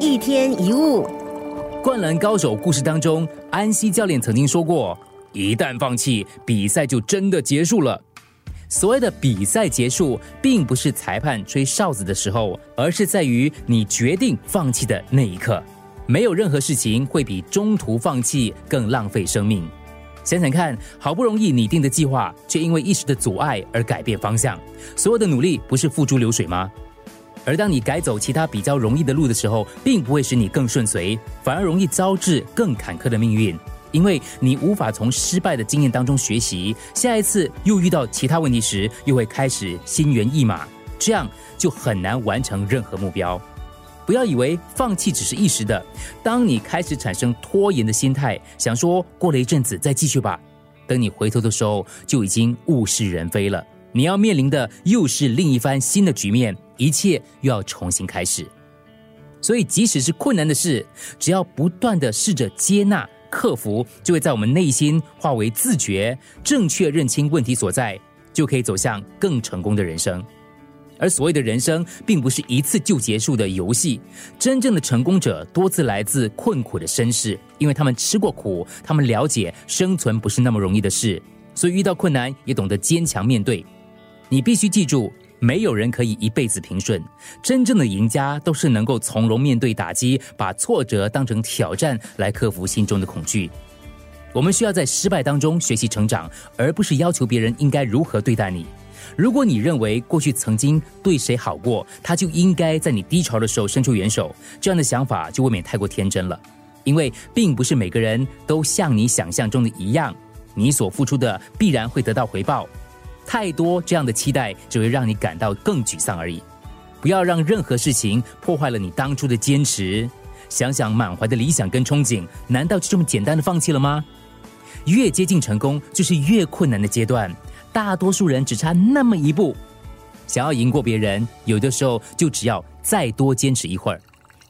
一天一物，灌篮高手故事当中，安西教练曾经说过：“一旦放弃，比赛就真的结束了。”所谓的比赛结束，并不是裁判吹哨子的时候，而是在于你决定放弃的那一刻。没有任何事情会比中途放弃更浪费生命。想想看，好不容易拟定的计划，却因为一时的阻碍而改变方向，所有的努力不是付诸流水吗？而当你改走其他比较容易的路的时候，并不会使你更顺遂，反而容易招致更坎坷的命运，因为你无法从失败的经验当中学习，下一次又遇到其他问题时，又会开始心猿意马，这样就很难完成任何目标。不要以为放弃只是一时的，当你开始产生拖延的心态，想说过了一阵子再继续吧，等你回头的时候，就已经物是人非了。你要面临的又是另一番新的局面，一切又要重新开始。所以，即使是困难的事，只要不断的试着接纳、克服，就会在我们内心化为自觉，正确认清问题所在，就可以走向更成功的人生。而所谓的人生，并不是一次就结束的游戏。真正的成功者，多次来自困苦的身世，因为他们吃过苦，他们了解生存不是那么容易的事，所以遇到困难也懂得坚强面对。你必须记住，没有人可以一辈子平顺。真正的赢家都是能够从容面对打击，把挫折当成挑战来克服心中的恐惧。我们需要在失败当中学习成长，而不是要求别人应该如何对待你。如果你认为过去曾经对谁好过，他就应该在你低潮的时候伸出援手，这样的想法就未免太过天真了。因为并不是每个人都像你想象中的一样，你所付出的必然会得到回报。太多这样的期待，只会让你感到更沮丧而已。不要让任何事情破坏了你当初的坚持。想想满怀的理想跟憧憬，难道就这么简单的放弃了吗？越接近成功，就是越困难的阶段。大多数人只差那么一步，想要赢过别人，有的时候就只要再多坚持一会儿。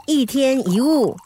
一天一物。